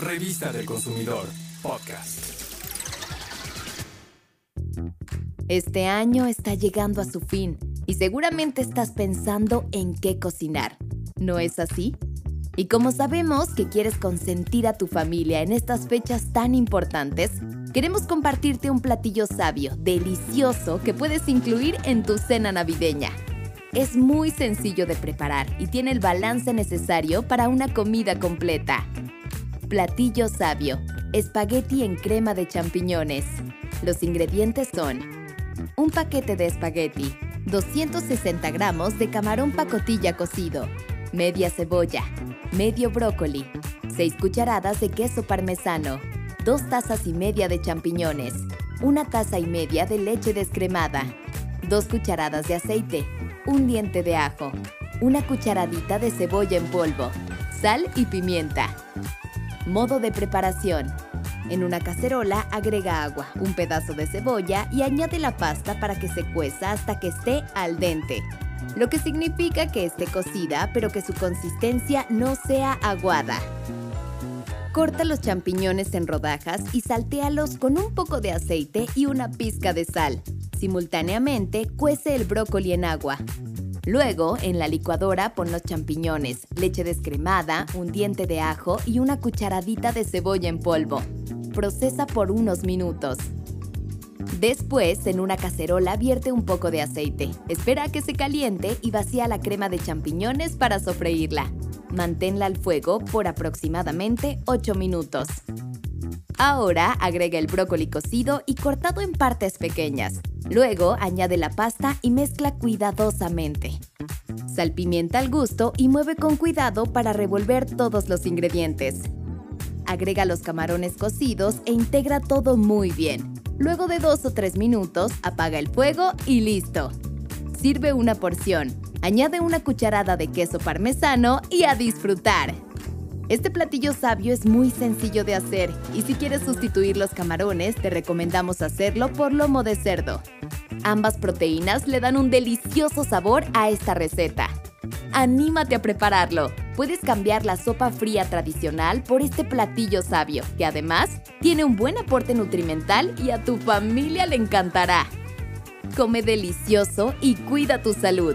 Revista del Consumidor, podcast. Este año está llegando a su fin y seguramente estás pensando en qué cocinar. ¿No es así? Y como sabemos que quieres consentir a tu familia en estas fechas tan importantes, queremos compartirte un platillo sabio, delicioso, que puedes incluir en tu cena navideña. Es muy sencillo de preparar y tiene el balance necesario para una comida completa. Platillo sabio. Espagueti en crema de champiñones. Los ingredientes son un paquete de espagueti, 260 gramos de camarón pacotilla cocido, media cebolla, medio brócoli, 6 cucharadas de queso parmesano, 2 tazas y media de champiñones, una taza y media de leche descremada, 2 cucharadas de aceite, un diente de ajo, una cucharadita de cebolla en polvo, sal y pimienta. Modo de preparación. En una cacerola agrega agua, un pedazo de cebolla y añade la pasta para que se cueza hasta que esté al dente. Lo que significa que esté cocida pero que su consistencia no sea aguada. Corta los champiñones en rodajas y saltéalos con un poco de aceite y una pizca de sal. Simultáneamente, cuece el brócoli en agua. Luego, en la licuadora pon los champiñones, leche descremada, un diente de ajo y una cucharadita de cebolla en polvo. Procesa por unos minutos. Después, en una cacerola vierte un poco de aceite. Espera a que se caliente y vacía la crema de champiñones para sofreírla. Manténla al fuego por aproximadamente 8 minutos. Ahora agrega el brócoli cocido y cortado en partes pequeñas. Luego añade la pasta y mezcla cuidadosamente. Salpimienta al gusto y mueve con cuidado para revolver todos los ingredientes. Agrega los camarones cocidos e integra todo muy bien. Luego de 2 o 3 minutos, apaga el fuego y listo. Sirve una porción. Añade una cucharada de queso parmesano y a disfrutar. Este platillo sabio es muy sencillo de hacer y si quieres sustituir los camarones te recomendamos hacerlo por lomo de cerdo. Ambas proteínas le dan un delicioso sabor a esta receta. Anímate a prepararlo. Puedes cambiar la sopa fría tradicional por este platillo sabio, que además tiene un buen aporte nutrimental y a tu familia le encantará. Come delicioso y cuida tu salud.